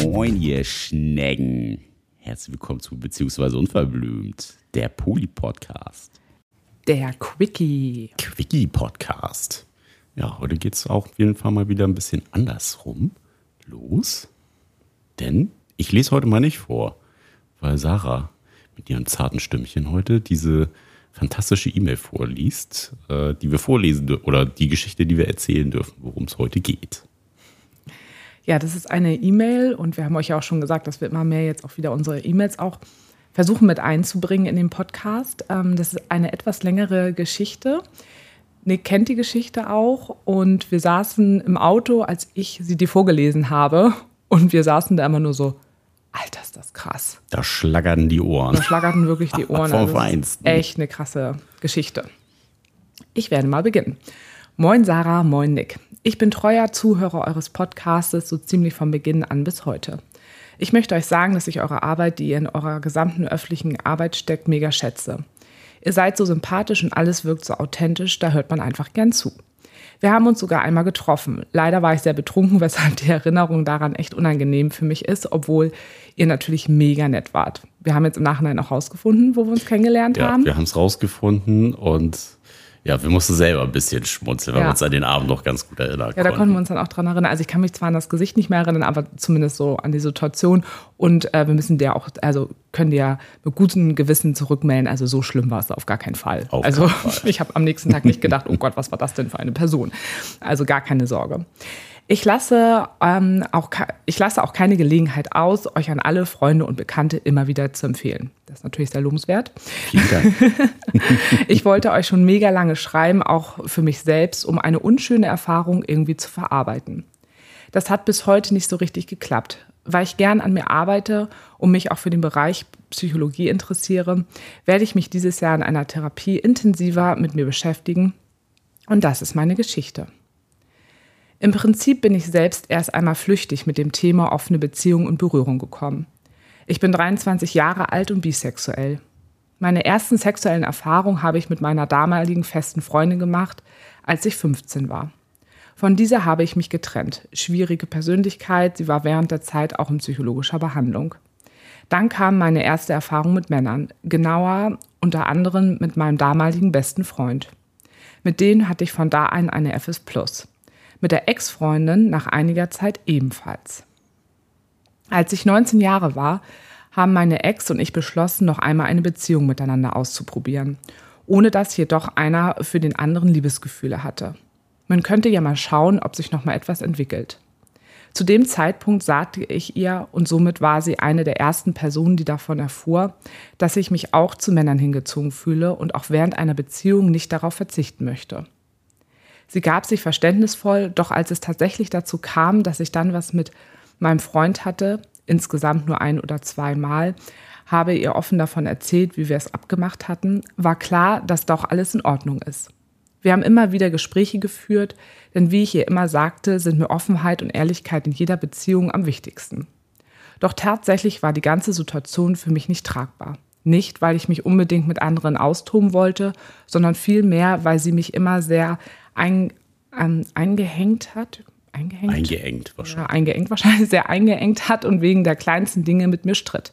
Moin, ihr Schnecken. Herzlich willkommen zu Beziehungsweise Unverblümt, der Poli-Podcast. Der Quickie. Quickie-Podcast. Ja, heute geht es auch auf jeden Fall mal wieder ein bisschen andersrum los. Denn ich lese heute mal nicht vor, weil Sarah mit ihrem zarten Stimmchen heute diese fantastische E-Mail vorliest, äh, die wir vorlesen oder die Geschichte, die wir erzählen dürfen, worum es heute geht. Ja, das ist eine E-Mail und wir haben euch ja auch schon gesagt, dass wir immer mehr jetzt auch wieder unsere E-Mails auch versuchen mit einzubringen in den Podcast. Ähm, das ist eine etwas längere Geschichte. Nick kennt die Geschichte auch und wir saßen im Auto, als ich sie dir vorgelesen habe und wir saßen da immer nur so, Alter, ist das krass. Da schlaggerten die Ohren. Da schlaggerten wirklich die Ohren. Vom Also das Feinsten. echt eine krasse Geschichte. Ich werde mal beginnen. Moin Sarah, moin Nick. Ich bin treuer Zuhörer eures Podcastes so ziemlich von Beginn an bis heute. Ich möchte euch sagen, dass ich eure Arbeit, die ihr in eurer gesamten öffentlichen Arbeit steckt, mega schätze. Ihr seid so sympathisch und alles wirkt so authentisch, da hört man einfach gern zu. Wir haben uns sogar einmal getroffen. Leider war ich sehr betrunken, weshalb die Erinnerung daran echt unangenehm für mich ist, obwohl ihr natürlich mega nett wart. Wir haben jetzt im Nachhinein auch rausgefunden, wo wir uns kennengelernt Ja, haben. wir haben es rausgefunden und ja, wir mussten selber ein bisschen schmunzeln, weil Ja. wir uns an den Abend noch ganz gut erinnern Ja, da konnten wir uns dann auch dran erinnern. Also ich kann mich zwar an das Gesicht nicht mehr erinnern, aber zumindest so an die Situation. Und äh, wir müssen dir auch, also können dir mit gutem Gewissen zurückmelden. Also so schlimm war es auf gar keinen Fall. Auf also keinen Fall. ich habe am nächsten Tag nicht gedacht, oh Gott, was war das denn für eine Person? Also gar keine Sorge. Ich lasse, ähm, auch, ich lasse auch keine Gelegenheit aus, euch an alle Freunde und Bekannte immer wieder zu empfehlen. Das ist natürlich sehr lobenswert. Ich wollte euch schon mega lange schreiben, auch für mich selbst, um eine unschöne Erfahrung irgendwie zu verarbeiten. Das hat bis heute nicht so richtig geklappt. Weil ich gern an mir arbeite und mich auch für den Bereich Psychologie interessiere, werde ich mich dieses Jahr in einer Therapie intensiver mit mir beschäftigen. Und das ist meine Geschichte. Im Prinzip bin ich selbst erst einmal flüchtig mit dem Thema offene Beziehung und Berührung gekommen. Ich bin 23 Jahre alt und bisexuell. Meine ersten sexuellen Erfahrungen habe ich mit meiner damaligen festen Freundin gemacht, als ich 15 war. Von dieser habe ich mich getrennt. Schwierige Persönlichkeit, sie war während der Zeit auch in psychologischer Behandlung. Dann kam meine erste Erfahrung mit Männern, genauer unter anderem mit meinem damaligen besten Freund. Mit denen hatte ich von da an eine FS Plus. Mit der Ex-Freundin nach einiger Zeit ebenfalls. Als ich 19 Jahre war, haben meine Ex und ich beschlossen, noch einmal eine Beziehung miteinander auszuprobieren, ohne dass jedoch einer für den anderen Liebesgefühle hatte. Man könnte ja mal schauen, ob sich noch mal etwas entwickelt. Zu dem Zeitpunkt sagte ich ihr, und somit war sie eine der ersten Personen, die davon erfuhr, dass ich mich auch zu Männern hingezogen fühle und auch während einer Beziehung nicht darauf verzichten möchte. Sie gab sich verständnisvoll, doch als es tatsächlich dazu kam, dass ich dann was mit meinem Freund hatte, insgesamt nur ein oder zweimal, habe ihr offen davon erzählt, wie wir es abgemacht hatten, war klar, dass doch alles in Ordnung ist. Wir haben immer wieder Gespräche geführt, denn wie ich ihr immer sagte, sind mir Offenheit und Ehrlichkeit in jeder Beziehung am wichtigsten. Doch tatsächlich war die ganze Situation für mich nicht tragbar. Nicht, weil ich mich unbedingt mit anderen austoben wollte, sondern vielmehr, weil sie mich immer sehr ein, ähm, eingehängt hat. Eingehängt? Eingeengt wahrscheinlich. ja, eingeengt wahrscheinlich, sehr eingeengt hat und wegen der kleinsten Dinge mit mir stritt.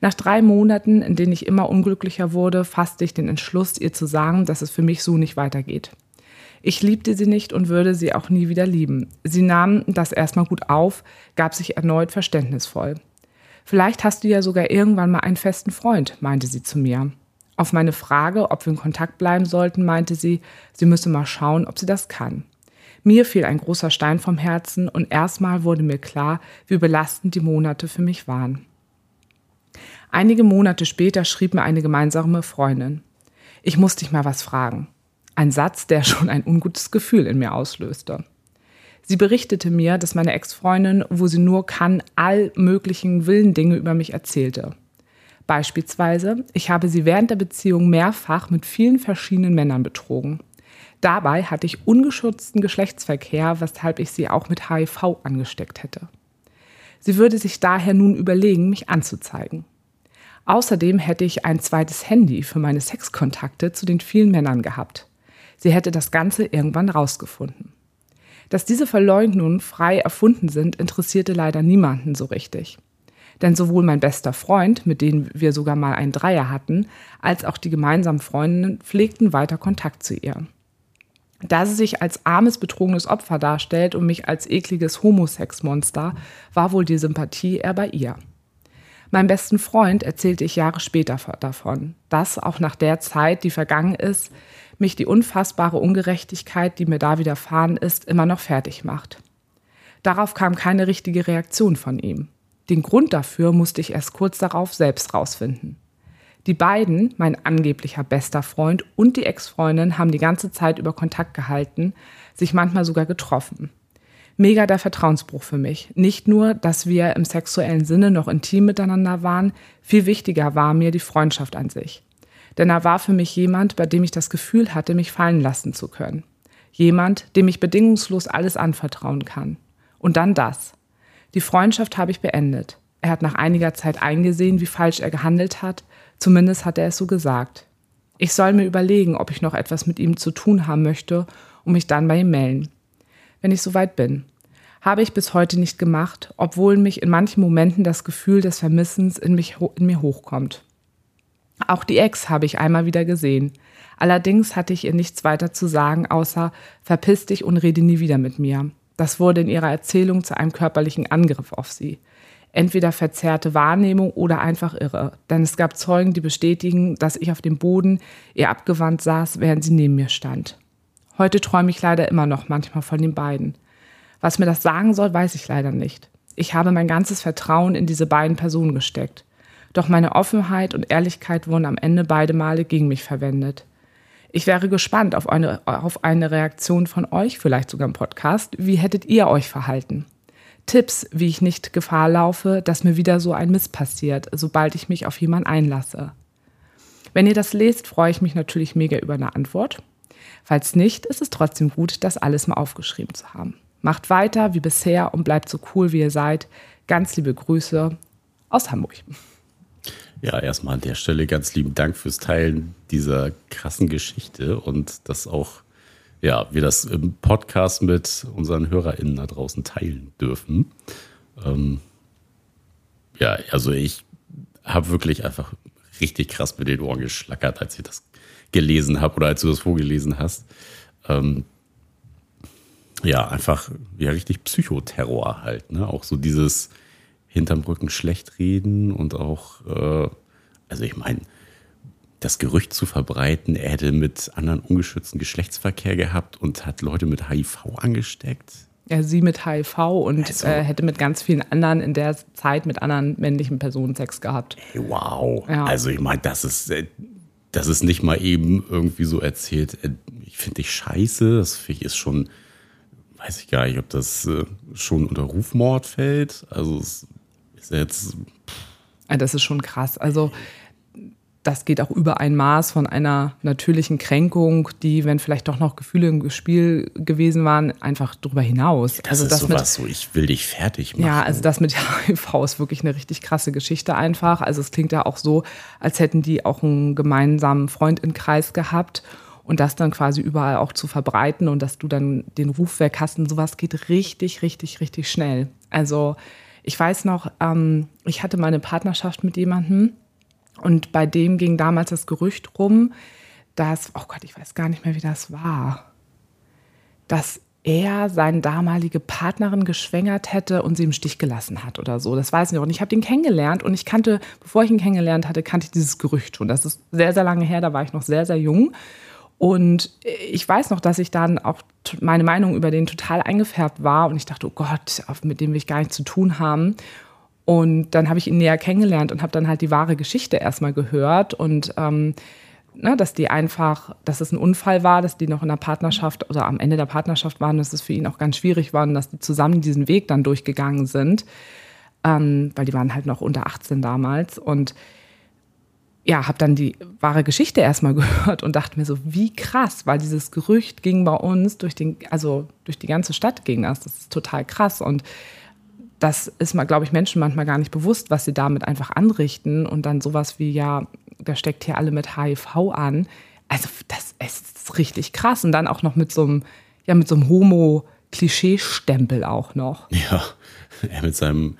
Nach drei Monaten, in denen ich immer unglücklicher wurde, fasste ich den Entschluss, ihr zu sagen, dass es für mich so nicht weitergeht. Ich liebte sie nicht und würde sie auch nie wieder lieben. Sie nahm das erstmal gut auf, gab sich erneut verständnisvoll. Vielleicht hast du ja sogar irgendwann mal einen festen Freund, meinte sie zu mir. Auf meine Frage, ob wir in Kontakt bleiben sollten, meinte sie, sie müsse mal schauen, ob sie das kann. Mir fiel ein großer Stein vom Herzen und erstmal wurde mir klar, wie belastend die Monate für mich waren. Einige Monate später schrieb mir eine gemeinsame Freundin. Ich muss dich mal was fragen. Ein Satz, der schon ein ungutes Gefühl in mir auslöste. Sie berichtete mir, dass meine Ex-Freundin, wo sie nur kann, all möglichen wilden Dinge über mich erzählte. Beispielsweise, ich habe sie während der Beziehung mehrfach mit vielen verschiedenen Männern betrogen. Dabei hatte ich ungeschützten Geschlechtsverkehr, weshalb ich sie auch mit HIV angesteckt hätte. Sie würde sich daher nun überlegen, mich anzuzeigen. Außerdem hätte ich ein zweites Handy für meine Sexkontakte zu den vielen Männern gehabt. sie hätte das Ganze irgendwann rausgefunden. Dass diese Verleugnungen frei erfunden sind, interessierte leider niemanden so richtig. Denn sowohl mein bester Freund, mit dem wir sogar mal einen Dreier hatten, als auch die gemeinsamen Freundinnen pflegten weiter Kontakt zu ihr. Da sie sich als armes, betrogenes Opfer darstellt und mich als ekliges Homosexmonster, war wohl die Sympathie eher bei ihr. Meinem besten Freund erzählte ich Jahre später davon, dass auch nach der Zeit, die vergangen ist, mich die unfassbare Ungerechtigkeit, die mir da widerfahren ist, immer noch fertig macht. Darauf kam keine richtige Reaktion von ihm. Den Grund dafür musste ich erst kurz darauf selbst rausfinden. Die beiden, mein angeblicher bester Freund und die Ex-Freundin, haben die ganze Zeit über Kontakt gehalten, sich manchmal sogar getroffen. Mega der Vertrauensbruch für mich. Nicht nur, dass wir im sexuellen Sinne noch intim miteinander waren, viel wichtiger war mir die Freundschaft an sich. Denn er war für mich jemand, bei dem ich das Gefühl hatte, mich fallen lassen zu können. Jemand, dem ich bedingungslos alles anvertrauen kann. Und dann das. Die Freundschaft habe ich beendet. Er hat nach einiger Zeit eingesehen, wie falsch er gehandelt hat, zumindest hat er es so gesagt. Ich soll mir überlegen, ob ich noch etwas mit ihm zu tun haben möchte und mich dann bei ihm melden. Wenn ich soweit bin. Habe ich bis heute nicht gemacht, obwohl mich in manchen Momenten das Gefühl des Vermissens in, mich, in mir hochkommt. Auch die Ex habe ich einmal wieder gesehen. Allerdings hatte ich ihr nichts weiter zu sagen, außer verpiss dich und rede nie wieder mit mir. Das wurde in ihrer Erzählung zu einem körperlichen Angriff auf sie. Entweder verzerrte Wahrnehmung oder einfach irre. Denn es gab Zeugen, die bestätigen, dass ich auf dem Boden ihr abgewandt saß, während sie neben mir stand. Heute träume ich leider immer noch manchmal von den beiden. Was mir das sagen soll, weiß ich leider nicht. Ich habe mein ganzes Vertrauen in diese beiden Personen gesteckt. Doch meine Offenheit und Ehrlichkeit wurden am Ende beide Male gegen mich verwendet. Ich wäre gespannt auf eine, auf eine Reaktion von euch, vielleicht sogar im Podcast. Wie hättet ihr euch verhalten? Tipps, wie ich nicht Gefahr laufe, dass mir wieder so ein Miss passiert, sobald ich mich auf jemanden einlasse. Wenn ihr das lest, freue ich mich natürlich mega über eine Antwort. Falls nicht, ist es trotzdem gut, das alles mal aufgeschrieben zu haben. Macht weiter wie bisher und bleibt so cool, wie ihr seid. Ganz liebe Grüße aus Hamburg. Ja, erstmal an der Stelle ganz lieben Dank fürs Teilen dieser krassen Geschichte und dass auch ja, wir das im Podcast mit unseren HörerInnen da draußen teilen dürfen. Ähm, ja, also ich habe wirklich einfach richtig krass mit den Ohren geschlackert, als ich das gelesen habe oder als du das vorgelesen hast. Ähm, ja, einfach ja richtig Psychoterror halt, ne? Auch so dieses hinterm Rücken schlecht reden und auch, äh, also ich meine, das Gerücht zu verbreiten, er hätte mit anderen ungeschützten Geschlechtsverkehr gehabt und hat Leute mit HIV angesteckt. Ja, sie mit HIV und also, äh, hätte mit ganz vielen anderen in der Zeit mit anderen männlichen Personen Sex gehabt. Hey, wow. Ja. Also ich meine, das ist, äh, das ist nicht mal eben irgendwie so erzählt, äh, ich finde dich scheiße, das finde ich ist schon, weiß ich gar nicht, ob das äh, schon unter Rufmord fällt. Also es ist jetzt. Das ist schon krass. Also das geht auch über ein Maß von einer natürlichen Kränkung, die, wenn vielleicht doch noch Gefühle im Spiel gewesen waren, einfach darüber hinaus. Das also ist das sowas mit, so, ich will dich fertig machen. Ja, also das mit HIV ist wirklich eine richtig krasse Geschichte einfach. Also es klingt ja auch so, als hätten die auch einen gemeinsamen Freund im Kreis gehabt und das dann quasi überall auch zu verbreiten und dass du dann den Ruf weg hast und sowas geht richtig, richtig, richtig schnell. Also ich weiß noch, ähm, ich hatte meine Partnerschaft mit jemandem und bei dem ging damals das Gerücht rum, dass, oh Gott, ich weiß gar nicht mehr, wie das war, dass er seine damalige Partnerin geschwängert hätte und sie im Stich gelassen hat oder so. Das weiß ich noch. Und ich habe den kennengelernt und ich kannte, bevor ich ihn kennengelernt hatte, kannte ich dieses Gerücht schon. Das ist sehr, sehr lange her, da war ich noch sehr, sehr jung. Und ich weiß noch, dass ich dann auch meine Meinung über den total eingefärbt war und ich dachte, oh Gott, mit dem will ich gar nichts zu tun haben. Und dann habe ich ihn näher kennengelernt und habe dann halt die wahre Geschichte erstmal gehört und ähm, ne, dass die einfach, dass es ein Unfall war, dass die noch in der Partnerschaft oder am Ende der Partnerschaft waren, dass es für ihn auch ganz schwierig war und dass die zusammen diesen Weg dann durchgegangen sind, ähm, weil die waren halt noch unter 18 damals und ja, habe dann die wahre Geschichte erstmal gehört und dachte mir so, wie krass, weil dieses Gerücht ging bei uns durch den, also durch die ganze Stadt ging das. Das ist total krass. Und das ist mal, glaube ich, Menschen manchmal gar nicht bewusst, was sie damit einfach anrichten und dann sowas wie, ja, da steckt hier alle mit HIV an. Also das ist richtig krass. Und dann auch noch mit so einem, ja, mit so einem Homo-Klischee-Stempel auch noch. Ja, er mit seinem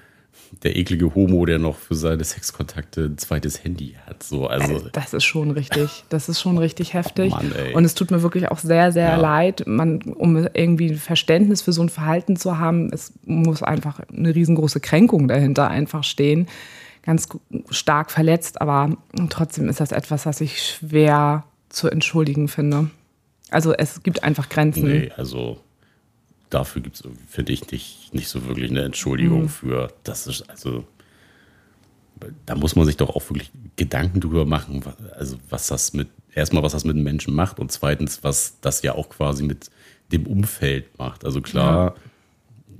der eklige Homo, der noch für seine Sexkontakte ein zweites Handy hat. So, also Das ist schon richtig, das ist schon richtig heftig. Mann, ey. und es tut mir wirklich auch sehr, sehr Ja. leid. Man, um irgendwie ein Verständnis für so ein Verhalten zu haben, es muss einfach eine riesengroße Kränkung dahinter einfach stehen. Ganz stark verletzt, aber trotzdem ist das etwas, was ich schwer zu entschuldigen finde. Also es gibt einfach Grenzen. nee, also dafür gibt es, finde ich, nicht, nicht so wirklich eine Entschuldigung Mhm. für. Das ist also. Da muss man sich doch auch wirklich Gedanken drüber machen, also was das mit, erstmal, was das mit den Menschen macht und zweitens, was das ja auch quasi mit dem Umfeld macht. Also klar,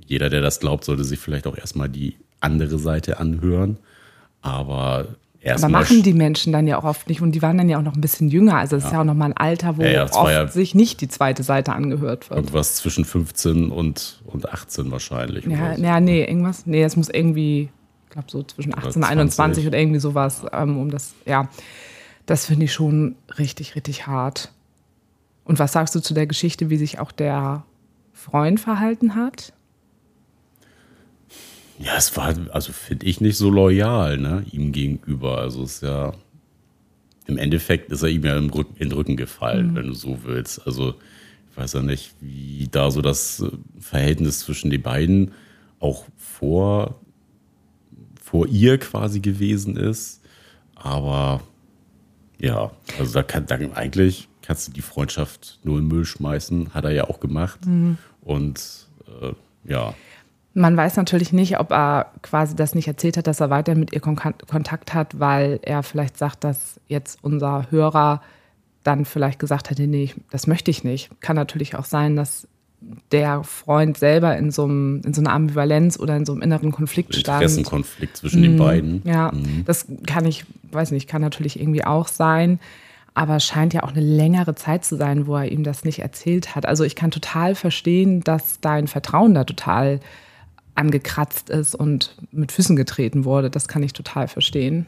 jeder, der das glaubt, sollte sich vielleicht auch erstmal die andere Seite anhören. Aber Aber erstmal. machen die Menschen dann ja auch oft nicht und die waren dann ja auch noch ein bisschen jünger. Also es ist ja auch noch mal ein Alter, wo Ja, ja, oft ja- sich nicht die zweite Seite angehört wird. Irgendwas zwischen 15 und, und 18 wahrscheinlich. Ja, so. ja, nee, irgendwas. Nee, es muss irgendwie, ich glaube, so zwischen 18 und 20. 21 oder irgendwie sowas, ähm, um das, ja. Das finde ich schon richtig, richtig hart. Und was sagst du zu der Geschichte, wie sich auch der Freund verhalten hat? Ja, es war, also finde ich nicht so loyal, ne, ihm gegenüber. Also es ist ja, im Endeffekt ist er ihm ja im Rücken, in den Rücken gefallen, wenn du so willst. Also ich weiß ja nicht, wie da so das äh, Verhältnis zwischen den beiden auch vor, vor ihr quasi gewesen ist. Aber ja, also da kann dann eigentlich kannst du die Freundschaft nur in den Müll schmeißen, hat er ja auch gemacht. Und äh, ja, Man weiß natürlich nicht, ob er quasi das nicht erzählt hat, dass er weiterhin mit ihr Kon Kontakt hat, weil er vielleicht sagt, dass jetzt unser Hörer dann vielleicht gesagt hätte, nee, das möchte ich nicht. Kann natürlich auch sein, dass der Freund selber in so, einem, in so einer Ambivalenz oder in so einem inneren Konflikt stand. Interessenkonflikt zwischen den beiden. Ja, das kann ich, weiß nicht, kann natürlich irgendwie auch sein. Aber es scheint ja auch eine längere Zeit zu sein, wo er ihm das nicht erzählt hat. Also ich kann total verstehen, dass dein Vertrauen da total angekratzt ist und mit Füßen getreten wurde. Das kann ich total verstehen.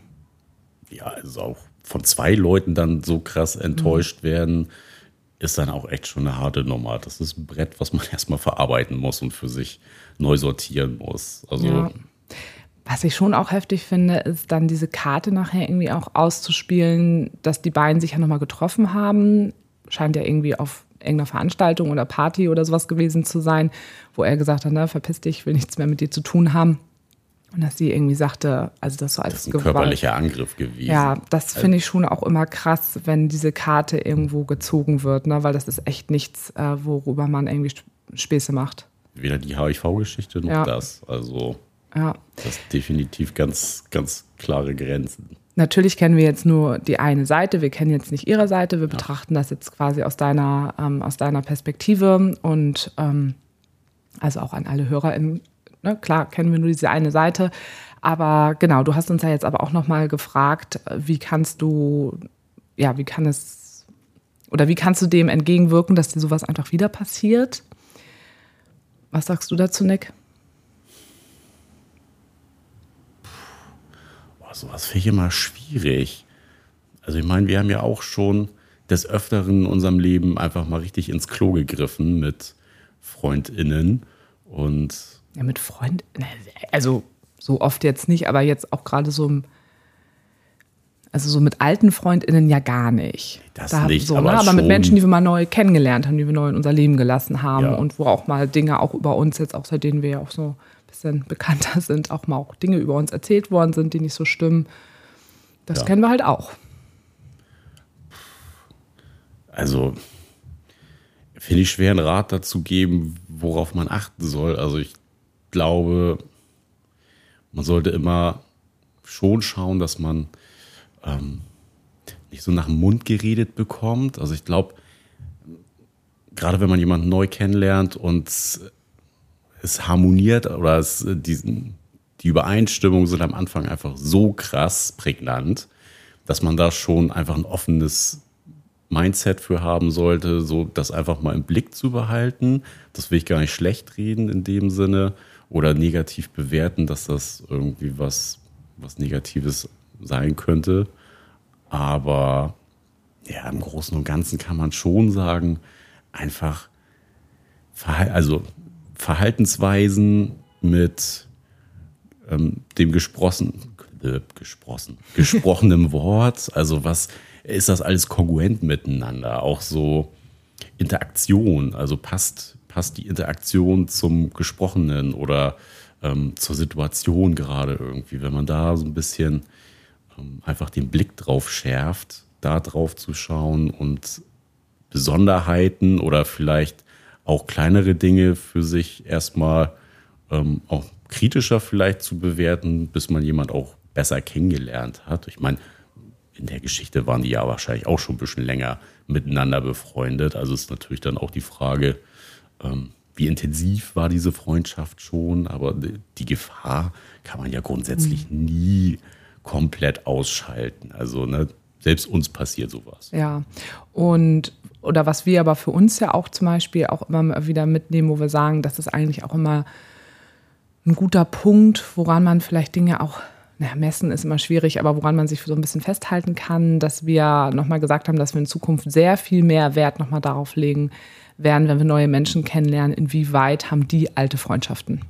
Ja, also auch von zwei Leuten dann so krass enttäuscht werden, ist dann auch echt schon eine harte Nummer. Das ist ein Brett, was man erstmal verarbeiten muss und für sich neu sortieren muss. Also Ja. Was ich schon auch heftig finde, ist dann diese Karte nachher irgendwie auch auszuspielen, dass die beiden sich ja nochmal getroffen haben. Scheint ja irgendwie auf irgendeiner Veranstaltung oder Party oder sowas gewesen zu sein, wo er gesagt hat, na, verpiss dich, ich will nichts mehr mit dir zu tun haben. Und dass sie irgendwie sagte, also das so als das ist ein Gewalt- körperlicher Angriff gewesen. Ja, das finde ich schon auch immer krass, wenn diese Karte irgendwo gezogen wird, ne? weil das ist echt nichts, äh, worüber man irgendwie Sp- Späße macht. Weder die HIV-Geschichte noch Ja. das. Also Ja. das ist definitiv ganz, ganz klare Grenzen. Natürlich kennen wir jetzt nur die eine Seite, wir kennen jetzt nicht ihre Seite, wir betrachten das jetzt quasi aus deiner, ähm, aus deiner Perspektive und ähm, also auch an alle HörerInnen, ne? klar kennen wir nur diese eine Seite, aber genau, du hast uns ja jetzt aber auch nochmal gefragt, äh, wie kannst du, ja, wie kann es, oder wie kannst du dem entgegenwirken, dass dir sowas einfach wieder passiert? Was sagst du dazu, Nick? Boah, sowas finde ich immer schwierig. Also ich meine, wir haben ja auch schon des Öfteren in unserem Leben einfach mal richtig ins Klo gegriffen mit FreundInnen. Und Ja, mit Freunden, ne, also so oft jetzt nicht, aber jetzt auch gerade so, im- also so mit alten FreundInnen ja gar nicht. Das Da- nicht, so, aber ne? aber mit Menschen, die wir mal neu kennengelernt haben, die wir neu in unser Leben gelassen haben Ja. und wo auch mal Dinge auch über uns jetzt, auch seitdem wir ja auch so bisschen bekannter sind, auch mal auch Dinge über uns erzählt worden sind, die nicht so stimmen. Das Ja. kennen wir halt auch. also finde ich schwer, einen Rat dazu geben, worauf man achten soll. Also ich glaube, man sollte immer schon schauen, dass man ähm, nicht so nach dem Mund geredet bekommt. Also ich glaube, gerade wenn man jemanden neu kennenlernt und es harmoniert oder es, äh, die, die Übereinstimmungen sind am Anfang einfach so krass prägnant, dass man da schon einfach ein offenes Mindset für haben sollte, so das einfach mal im Blick zu behalten. Das will ich gar nicht schlecht reden in dem Sinne oder negativ bewerten, dass das irgendwie was, was Negatives sein könnte. Aber ja, im Großen und Ganzen kann man schon sagen, einfach also Verhaltensweisen mit ähm, dem gesprochen, äh, gesprochen, gesprochenem Wort. Also was ist das alles kongruent miteinander? Auch so Interaktion, also passt, passt die Interaktion zum Gesprochenen oder ähm, zur Situation gerade irgendwie, wenn man da so ein bisschen ähm, einfach den Blick drauf schärft, da drauf zu schauen und Besonderheiten oder vielleicht auch kleinere Dinge für sich erstmal ähm, auch kritischer vielleicht zu bewerten, bis man jemand auch besser kennengelernt hat. Ich meine, in der Geschichte waren die ja wahrscheinlich auch schon ein bisschen länger miteinander befreundet. Also ist natürlich dann auch die Frage, ähm, wie intensiv war diese Freundschaft schon, aber die Gefahr kann man ja grundsätzlich mhm. nie komplett ausschalten. Also ne, selbst uns passiert sowas. Ja, und oder was wir aber für uns ja auch zum Beispiel auch immer wieder mitnehmen, wo wir sagen, das ist eigentlich auch immer ein guter Punkt, woran man vielleicht Dinge auch naja, messen ist immer schwierig, aber woran man sich so ein bisschen festhalten kann, dass wir nochmal gesagt haben, dass wir in Zukunft sehr viel mehr Wert nochmal darauf legen werden, wenn wir neue Menschen kennenlernen, inwieweit haben die alte Freundschaften.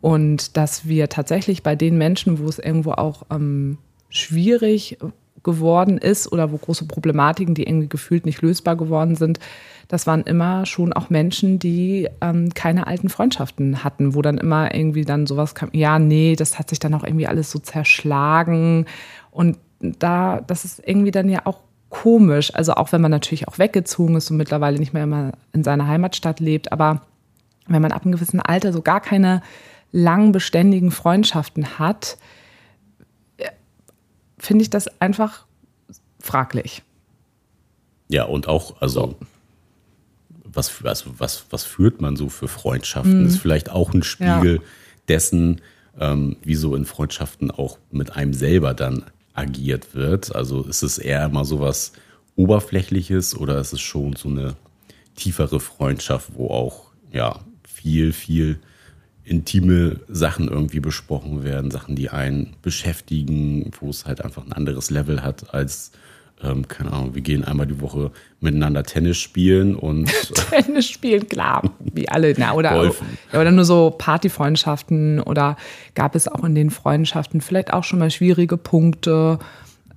Und dass wir tatsächlich bei den Menschen, wo es irgendwo auch ähm, schwierig geworden ist oder wo große Problematiken, die irgendwie gefühlt nicht lösbar geworden sind, das waren immer schon auch Menschen, die ähm, keine alten Freundschaften hatten, wo dann immer irgendwie dann sowas kam, ja, nee, das hat sich dann auch irgendwie alles so zerschlagen. Und da, das ist irgendwie dann ja auch komisch. Also auch wenn man natürlich auch weggezogen ist und mittlerweile nicht mehr immer in seiner Heimatstadt lebt, aber wenn man ab einem gewissen Alter so gar keine lang beständigen Freundschaften hat, finde ich das einfach fraglich. Ja, und auch, also so was, also was, was führt man so für Freundschaften? Mhm. Ist vielleicht auch ein Spiegel ja. dessen, ähm, wie so in Freundschaften auch mit einem selber dann agiert wird. Also ist es eher immer so was Oberflächliches oder ist es schon so eine tiefere Freundschaft, wo auch ja viel, viel intime Sachen irgendwie besprochen werden, Sachen, die einen beschäftigen, wo es halt einfach ein anderes Level hat als ähm, keine Ahnung, wir gehen einmal die Woche miteinander Tennis spielen und. Tennis spielen, klar, wie alle. Na, oder, Golfen. Ja, oder nur so Partyfreundschaften oder gab es auch in den Freundschaften vielleicht auch schon mal schwierige Punkte?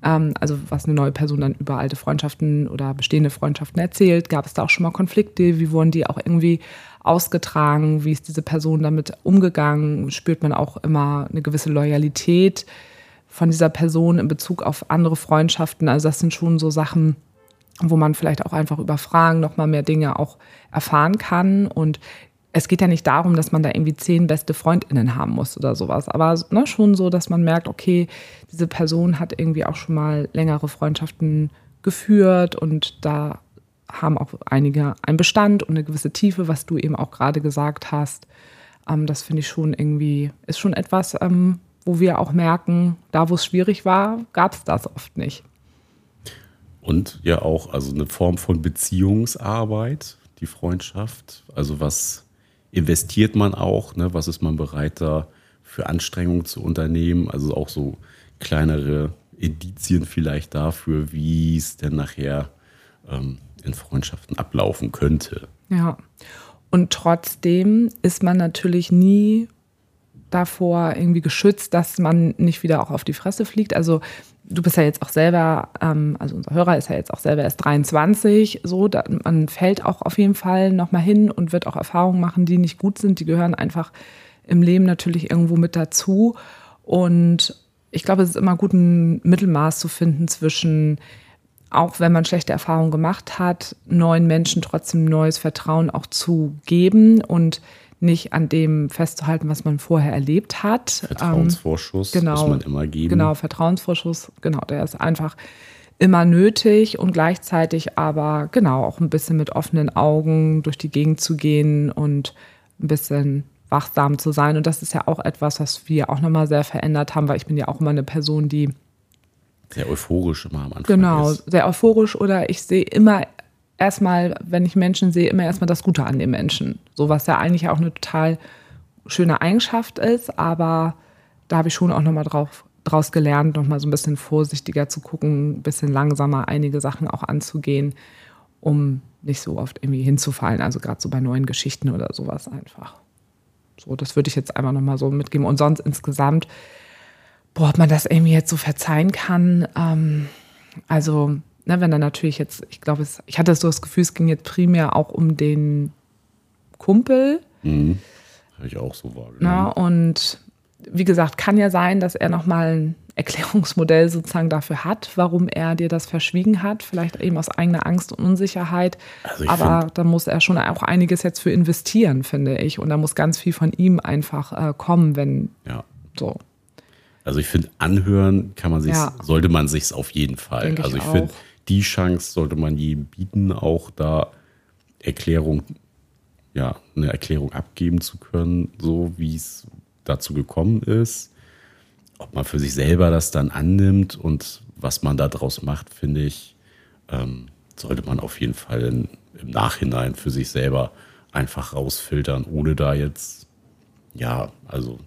Ähm, also, was eine neue Person dann über alte Freundschaften oder bestehende Freundschaften erzählt. Gab es da auch schon mal Konflikte? Wie wurden die auch irgendwie ausgetragen? Wie ist diese Person damit umgegangen? Spürt man auch immer eine gewisse Loyalität? von dieser Person in Bezug auf andere Freundschaften. Also das sind schon so Sachen, wo man vielleicht auch einfach über Fragen noch mal mehr Dinge auch erfahren kann. Und es geht ja nicht darum, dass man da irgendwie zehn beste Freundinnen haben muss oder sowas, aber ne, schon so, dass man merkt, okay, diese Person hat irgendwie auch schon mal längere Freundschaften geführt und da haben auch einige einen Bestand und eine gewisse Tiefe, was du eben auch gerade gesagt hast. Ähm, das finde ich schon irgendwie, ist schon etwas, ähm, wo wir auch merken, da wo es schwierig war, gab es das oft nicht. Und ja auch also eine Form von Beziehungsarbeit, die Freundschaft. Also was investiert man auch, ne? was ist man bereit da für Anstrengungen zu unternehmen? Also auch so kleinere Indizien vielleicht dafür, wie es denn nachher ähm, in Freundschaften ablaufen könnte. Ja. Und trotzdem ist man natürlich nie davor irgendwie geschützt, dass man nicht wieder auch auf die Fresse fliegt. Also du bist ja jetzt auch selber, ähm, also unser Hörer ist ja jetzt auch selber erst 23, so, da, man fällt auch auf jeden Fall nochmal hin und wird auch Erfahrungen machen, die nicht gut sind. Die gehören einfach im Leben natürlich irgendwo mit dazu. Und ich glaube, es ist immer gut, ein Mittelmaß zu finden zwischen auch wenn man schlechte Erfahrungen gemacht hat, neuen Menschen trotzdem neues Vertrauen auch zu geben und nicht an dem festzuhalten, was man vorher erlebt hat. Vertrauensvorschuss ähm, genau, muss man immer geben. Genau, Vertrauensvorschuss, genau, der ist einfach immer nötig und gleichzeitig aber genau auch ein bisschen mit offenen Augen durch die Gegend zu gehen und ein bisschen wachsam zu sein. Und das ist ja auch etwas, was wir auch nochmal sehr verändert haben, weil ich bin ja auch immer eine Person, die sehr euphorisch immer am Anfang. Genau, ist. sehr euphorisch oder ich sehe immer erstmal, wenn ich Menschen sehe, immer erstmal das Gute an den Menschen. So was ja eigentlich auch eine total schöne Eigenschaft ist, aber da habe ich schon auch nochmal drauf daraus gelernt, nochmal so ein bisschen vorsichtiger zu gucken, ein bisschen langsamer einige Sachen auch anzugehen, um nicht so oft irgendwie hinzufallen. Also gerade so bei neuen Geschichten oder sowas einfach. So, das würde ich jetzt einfach nochmal so mitgeben. Und sonst insgesamt, boah, ob man das irgendwie jetzt so verzeihen kann. Ähm, also, ne, wenn er natürlich jetzt, ich glaube, ich hatte so das Gefühl, es ging jetzt primär auch um den Kumpel. Mhm. Habe ich auch so wahrgenommen. Na, und wie gesagt, kann ja sein, dass er nochmal ein Erklärungsmodell sozusagen dafür hat, warum er dir das verschwiegen hat. Vielleicht eben aus eigener Angst und Unsicherheit. Also Aber da muss er schon auch einiges jetzt für investieren, finde ich. Und da muss ganz viel von ihm einfach äh, kommen, wenn ja. so. Also ich finde, anhören kann man sich, ja. sollte man sich auf jeden Fall. Denk also ich, ich finde, die Chance sollte man jedem bieten, auch da Erklärung, ja, eine Erklärung abgeben zu können, so wie es dazu gekommen ist. Ob man für sich selber das dann annimmt und was man daraus macht, finde ich, ähm, sollte man auf jeden Fall in, im Nachhinein für sich selber einfach rausfiltern, ohne da jetzt, ja, also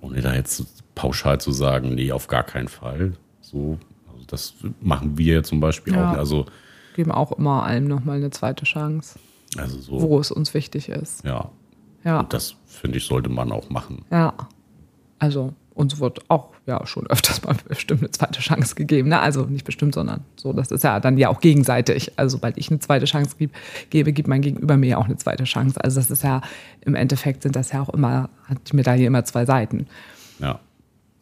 ohne da jetzt pauschal zu sagen, nee, auf gar keinen Fall. So, das machen wir zum Beispiel ja, auch. Also geben auch immer allem nochmal eine zweite Chance. Also so. Wo es uns wichtig ist. Ja. Ja. Und das finde ich, sollte man auch machen. Ja. Also uns wird auch ja schon öfters mal bestimmt eine zweite Chance gegeben. Ne? Also nicht bestimmt, sondern so. Das ist ja dann ja auch gegenseitig. Also sobald ich eine zweite Chance gebe, gebe gibt mein Gegenüber mir auch eine zweite Chance. Also das ist ja im Endeffekt sind das ja auch immer, hat die Medaille immer zwei Seiten. Ja.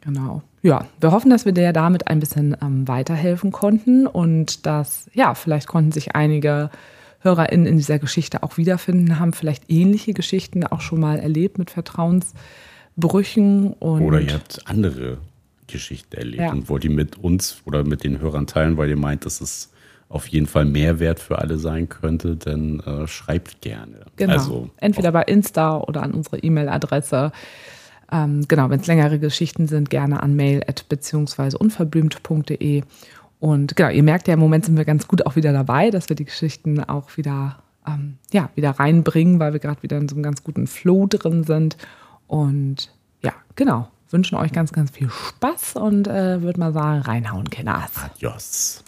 Genau. Ja, wir hoffen, dass wir dir damit ein bisschen ähm, weiterhelfen konnten und dass, ja, vielleicht konnten sich einige HörerInnen in dieser Geschichte auch wiederfinden, haben vielleicht ähnliche Geschichten auch schon mal erlebt mit Vertrauensbrüchen. Und oder ihr habt andere Geschichten erlebt ja. und wollt die mit uns oder mit den Hörern teilen, weil ihr meint, dass es auf jeden Fall Mehrwert für alle sein könnte, dann äh, schreibt gerne. Genau. Also, Entweder bei Insta oder an unsere E-Mail-Adresse. Ähm, genau, wenn es längere Geschichten sind, gerne an mail bzw. unverblümt.de. Und genau, ihr merkt ja, im Moment sind wir ganz gut auch wieder dabei, dass wir die Geschichten auch wieder, ähm, ja, wieder reinbringen, weil wir gerade wieder in so einem ganz guten Flow drin sind. Und ja, genau, wünschen euch ganz, ganz viel Spaß und äh, würde mal sagen, reinhauen, Kenners. Adios.